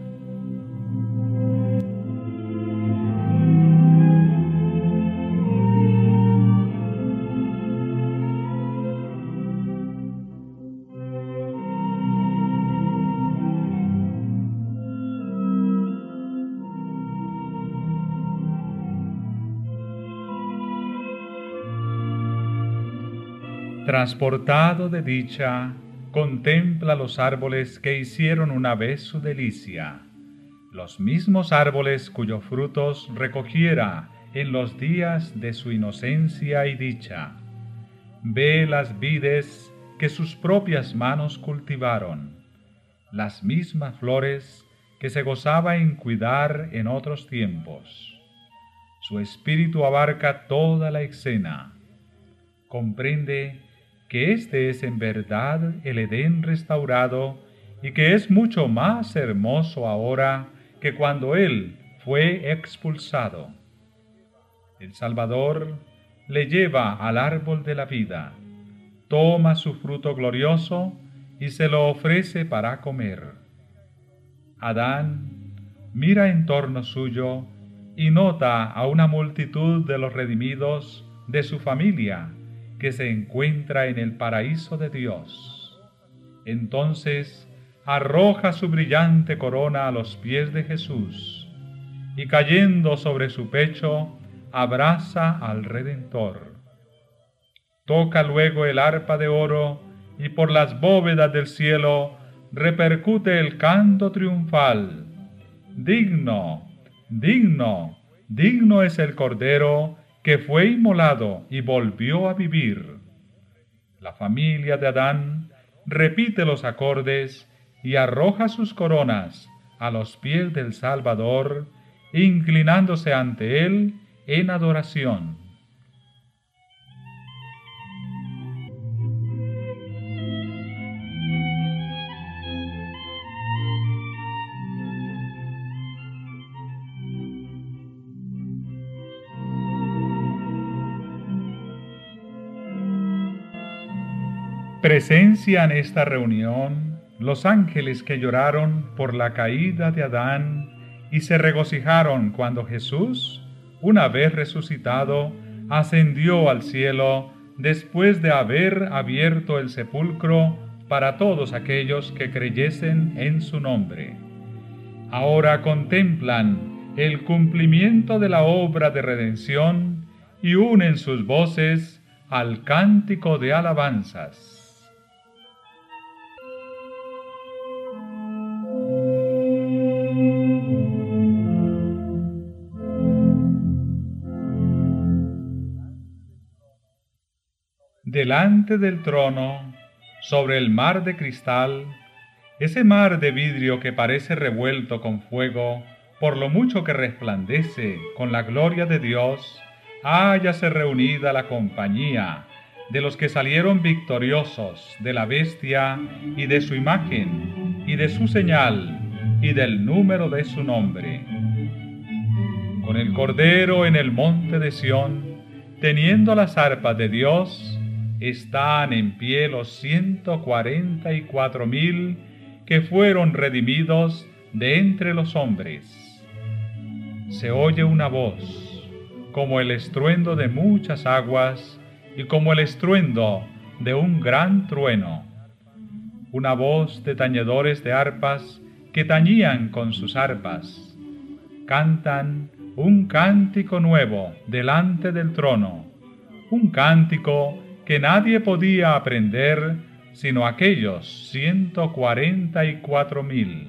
Transportado de dicha, contempla los árboles que hicieron una vez su delicia, los mismos árboles cuyos frutos recogiera en los días de su inocencia y dicha. Ve las vides que sus propias manos cultivaron, las mismas flores que se gozaba en cuidar en otros tiempos. Su espíritu abarca toda la escena, comprende que este es en verdad el Edén restaurado y que es mucho más hermoso ahora que cuando Él fue expulsado. El Salvador le lleva al árbol de la vida, toma su fruto glorioso y se lo ofrece para comer. Adán mira en torno suyo y nota a una multitud de los redimidos de su familia que se encuentra en el paraíso de Dios. Entonces arroja su brillante corona a los pies de Jesús y cayendo sobre su pecho, abraza al Redentor. Toca luego el arpa de oro y por las bóvedas del cielo repercute el canto triunfal. Digno, digno, digno es el Cordero que fue inmolado y volvió a vivir. La familia de Adán repite los acordes y arroja sus coronas a los pies del Salvador, inclinándose ante él en adoración. Presencia en esta reunión los ángeles que lloraron por la caída de Adán y se regocijaron cuando Jesús, una vez resucitado, ascendió al cielo después de haber abierto el sepulcro para todos aquellos que creyesen en su nombre. Ahora contemplan el cumplimiento de la obra de redención y unen sus voces al cántico de alabanzas. Delante del trono, sobre el mar de cristal, ese mar de vidrio que parece revuelto con fuego, por lo mucho que resplandece con la gloria de Dios, háyase reunida la compañía de los que salieron victoriosos de la bestia y de su imagen y de su señal y del número de su nombre. Con el Cordero en el monte de Sión, teniendo las arpas de Dios, están en pie los ciento cuarenta y cuatro mil que fueron redimidos de entre los hombres. Se oye una voz, como el estruendo de muchas aguas y como el estruendo de un gran trueno. Una voz de tañedores de arpas que tañían con sus arpas. Cantan un cántico nuevo delante del trono, un cántico que nadie podía aprender sino aquellos ciento cuarenta y cuatro mil.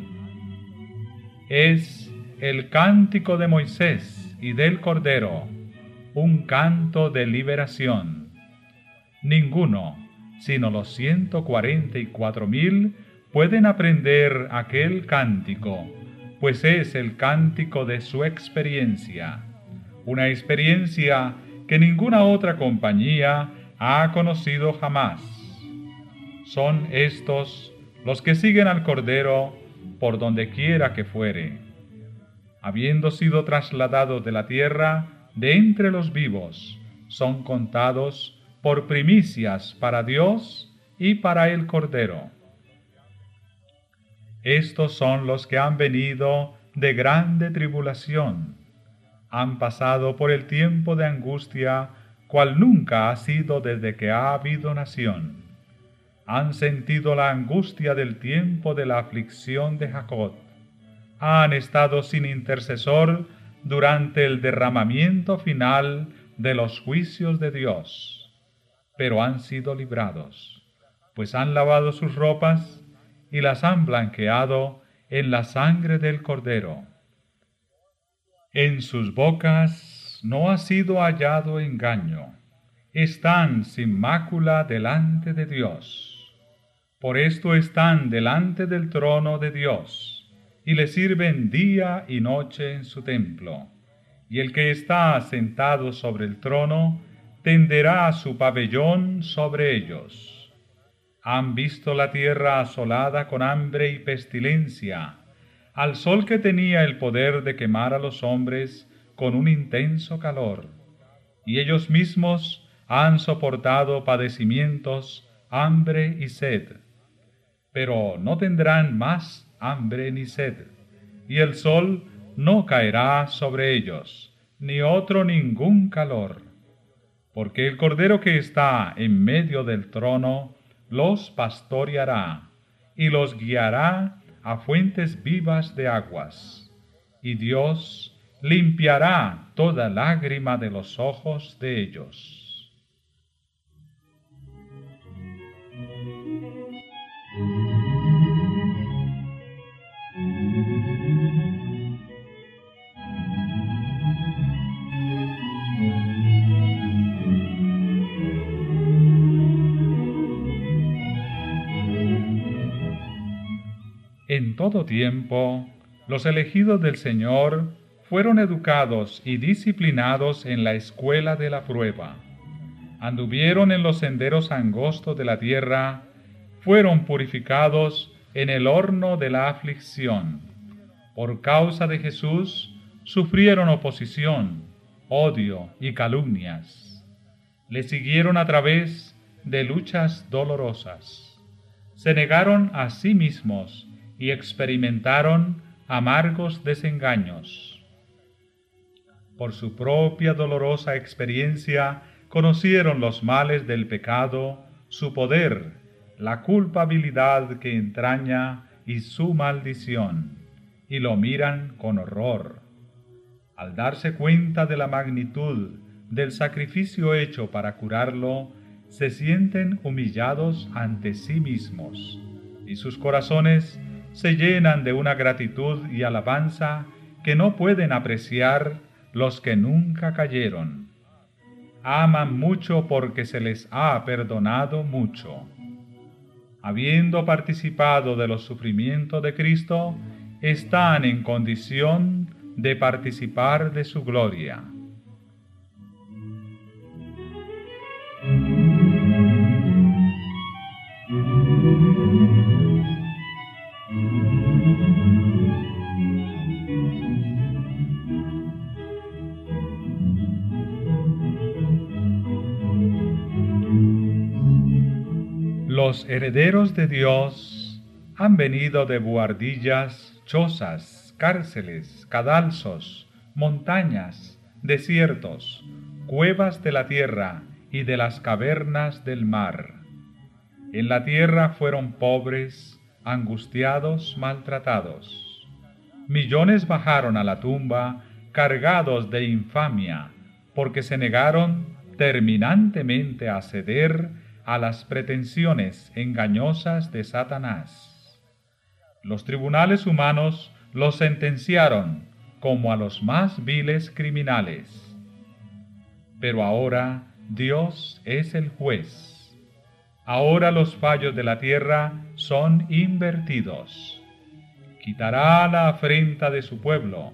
Es el cántico de Moisés y del Cordero, un canto de liberación. Ninguno, sino los ciento cuarenta y cuatro mil, pueden aprender aquel cántico, pues es el cántico de su experiencia, una experiencia que ninguna otra compañía ha conocido jamás. Son estos los que siguen al Cordero por donde quiera que fuere. Habiendo sido trasladados de la tierra de entre los vivos, son contados por primicias para Dios y para el Cordero. Estos son los que han venido de grande tribulación, han pasado por el tiempo de angustia cual nunca ha sido desde que ha habido nación. Han sentido la angustia del tiempo de la aflicción de Jacob. Han estado sin intercesor durante el derramamiento final de los juicios de Dios, pero han sido librados, pues han lavado sus ropas y las han blanqueado en la sangre del Cordero. En sus bocas no ha sido hallado engaño, están sin mácula delante de Dios. Por esto están delante del trono de Dios, y le sirven día y noche en su templo. Y el que está sentado sobre el trono tenderá su pabellón sobre ellos. Han visto la tierra asolada con hambre y pestilencia, al sol que tenía el poder de quemar a los hombres, con un intenso calor, y ellos mismos han soportado padecimientos, hambre y sed, pero no tendrán más hambre ni sed, y el sol no caerá sobre ellos, ni otro ningún calor, porque el Cordero que está en medio del trono los pastoreará y los guiará a fuentes vivas de aguas, y Dios limpiará toda lágrima de los ojos de ellos. En todo tiempo, los elegidos del Señor fueron educados y disciplinados en la escuela de la prueba. Anduvieron en los senderos angostos de la tierra, fueron purificados en el horno de la aflicción. Por causa de Jesús, sufrieron oposición, odio y calumnias. Le siguieron a través de luchas dolorosas. Se negaron a sí mismos y experimentaron amargos desengaños por su propia dolorosa experiencia, conocieron los males del pecado, su poder, la culpabilidad que entraña y su maldición, y lo miran con horror. Al darse cuenta de la magnitud del sacrificio hecho para curarlo, se sienten humillados ante sí mismos, y sus corazones se llenan de una gratitud y alabanza que no pueden apreciar los que nunca cayeron. Aman mucho porque se les ha perdonado mucho. Habiendo participado de los sufrimientos de Cristo, están en condición de participar de su gloria. Los herederos de Dios han venido de buhardillas, chozas, cárceles, cadalzos, montañas, desiertos, cuevas de la tierra y de las cavernas del mar. En la tierra fueron pobres, angustiados, maltratados. Millones bajaron a la tumba cargados de infamia, porque se negaron terminantemente a ceder a las pretensiones engañosas de Satanás. Los tribunales humanos los sentenciaron como a los más viles criminales. Pero ahora Dios es el juez. Ahora los fallos de la tierra son invertidos. Quitará la afrenta de su pueblo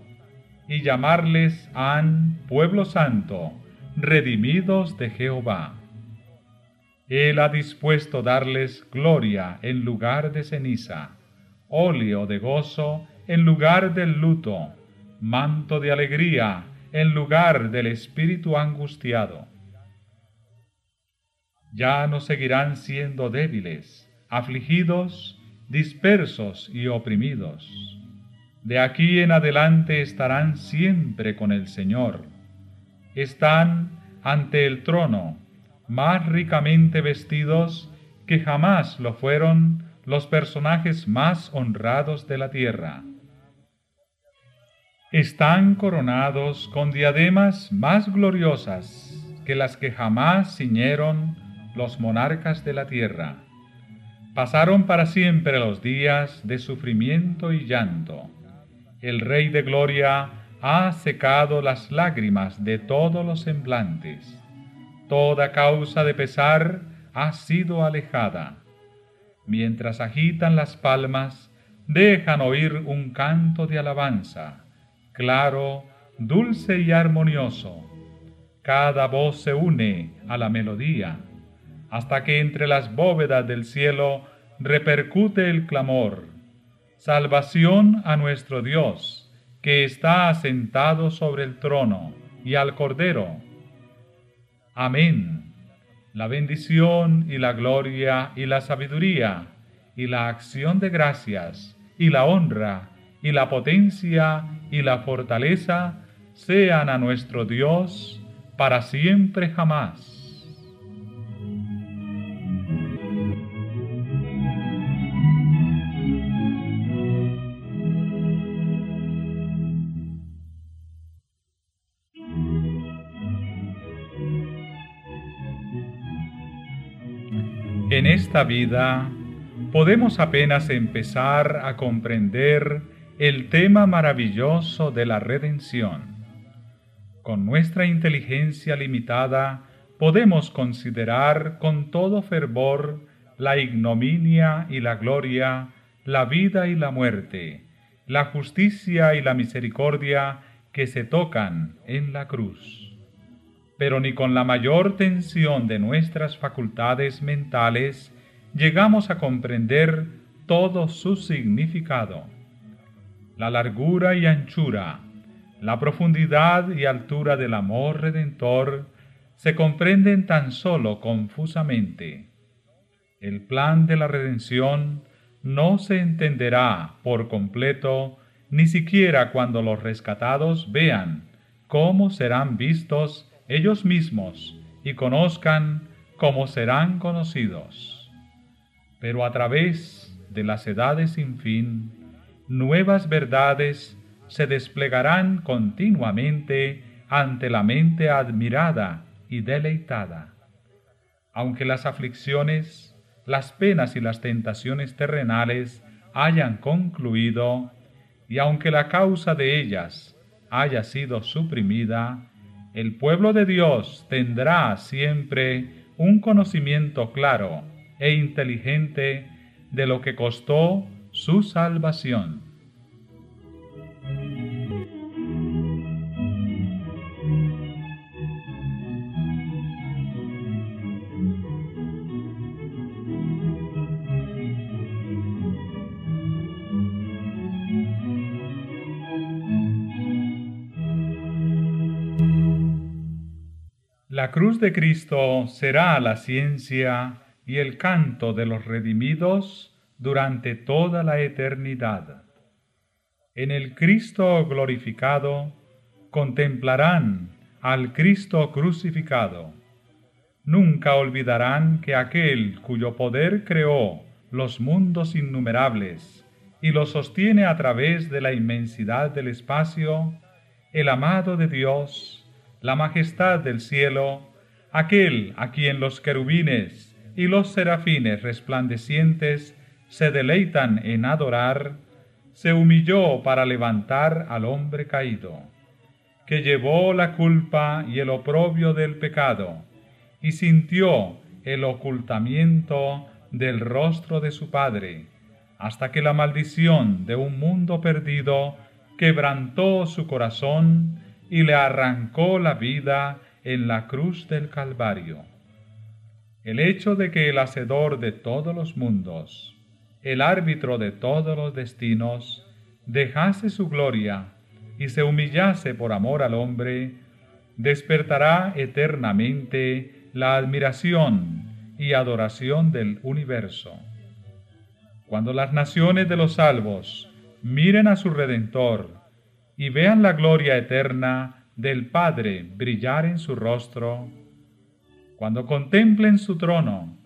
y llamarles han pueblo santo, redimidos de Jehová. Él ha dispuesto darles gloria en lugar de ceniza, óleo de gozo en lugar del luto, manto de alegría en lugar del espíritu angustiado. Ya no seguirán siendo débiles, afligidos, dispersos y oprimidos. De aquí en adelante estarán siempre con el Señor. Están ante el trono más ricamente vestidos que jamás lo fueron los personajes más honrados de la tierra. Están coronados con diademas más gloriosas que las que jamás ciñeron los monarcas de la tierra. Pasaron para siempre los días de sufrimiento y llanto. El Rey de Gloria ha secado las lágrimas de todos los semblantes toda causa de pesar ha sido alejada. Mientras agitan las palmas, dejan oír un canto de alabanza, claro, dulce y armonioso. Cada voz se une a la melodía, hasta que entre las bóvedas del cielo repercute el clamor. Salvación a nuestro Dios, que está asentado sobre el trono, y al Cordero Amén. La bendición y la gloria y la sabiduría y la acción de gracias y la honra y la potencia y la fortaleza sean a nuestro Dios para siempre jamás. Esta vida podemos apenas empezar a comprender el tema maravilloso de la redención. Con nuestra inteligencia limitada podemos considerar con todo fervor la ignominia y la gloria, la vida y la muerte, la justicia y la misericordia que se tocan en la cruz. Pero ni con la mayor tensión de nuestras facultades mentales llegamos a comprender todo su significado. La largura y anchura, la profundidad y altura del amor redentor se comprenden tan solo confusamente. El plan de la redención no se entenderá por completo ni siquiera cuando los rescatados vean cómo serán vistos ellos mismos y conozcan cómo serán conocidos. Pero a través de las edades sin fin, nuevas verdades se desplegarán continuamente ante la mente admirada y deleitada. Aunque las aflicciones, las penas y las tentaciones terrenales hayan concluido, y aunque la causa de ellas haya sido suprimida, el pueblo de Dios tendrá siempre un conocimiento claro e inteligente de lo que costó su salvación. La cruz de Cristo será la ciencia y el canto de los redimidos durante toda la eternidad. En el Cristo glorificado contemplarán al Cristo crucificado. Nunca olvidarán que aquel cuyo poder creó los mundos innumerables y los sostiene a través de la inmensidad del espacio, el amado de Dios, la majestad del cielo, aquel a quien los querubines y los serafines resplandecientes se deleitan en adorar, se humilló para levantar al hombre caído, que llevó la culpa y el oprobio del pecado, y sintió el ocultamiento del rostro de su Padre, hasta que la maldición de un mundo perdido quebrantó su corazón y le arrancó la vida en la cruz del Calvario. El hecho de que el Hacedor de todos los mundos, el árbitro de todos los destinos, dejase su gloria y se humillase por amor al hombre, despertará eternamente la admiración y adoración del universo. Cuando las naciones de los salvos miren a su Redentor, y vean la gloria eterna del Padre brillar en su rostro, cuando contemplen su trono,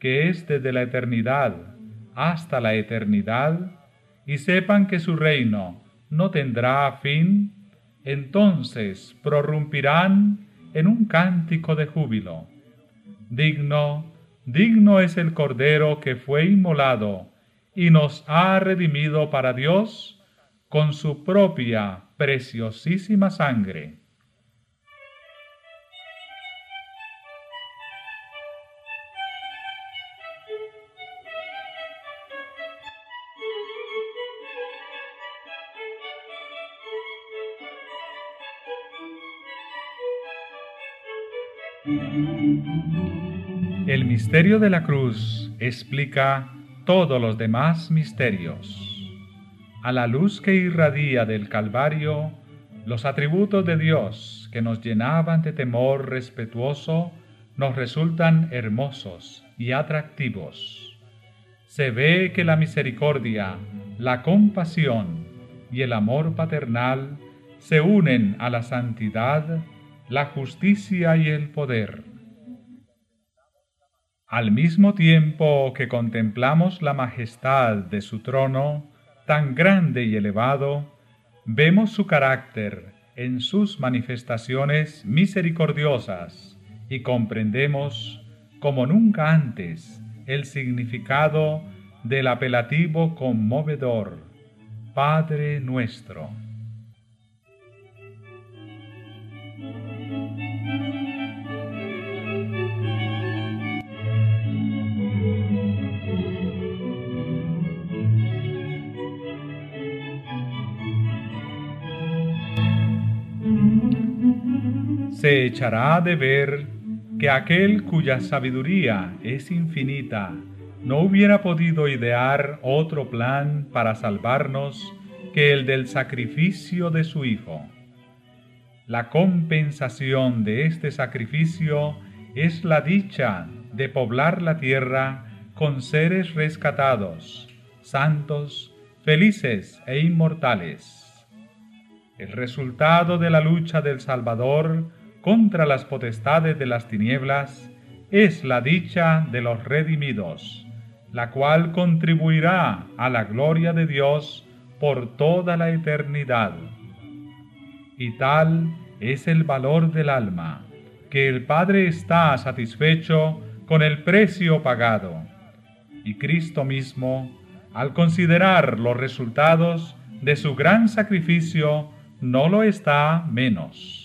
que es desde la eternidad hasta la eternidad, y sepan que su reino no tendrá fin, entonces prorrumpirán en un cántico de júbilo. Digno, digno es el Cordero que fue inmolado y nos ha redimido para Dios, con su propia preciosísima sangre. El misterio de la cruz explica todos los demás misterios a la luz que irradia del Calvario, los atributos de Dios que nos llenaban de temor respetuoso nos resultan hermosos y atractivos. Se ve que la misericordia, la compasión y el amor paternal se unen a la santidad, la justicia y el poder. Al mismo tiempo que contemplamos la majestad de su trono, tan grande y elevado, vemos su carácter en sus manifestaciones misericordiosas y comprendemos como nunca antes el significado del apelativo conmovedor, Padre nuestro. Se echará de ver que aquel cuya sabiduría es infinita no hubiera podido idear otro plan para salvarnos que el del sacrificio de su Hijo. La compensación de este sacrificio es la dicha de poblar la tierra con seres rescatados, santos, felices e inmortales. El resultado de la lucha del Salvador contra las potestades de las tinieblas es la dicha de los redimidos, la cual contribuirá a la gloria de Dios por toda la eternidad. Y tal es el valor del alma, que el Padre está satisfecho con el precio pagado. Y Cristo mismo, al considerar los resultados de su gran sacrificio, no lo está menos.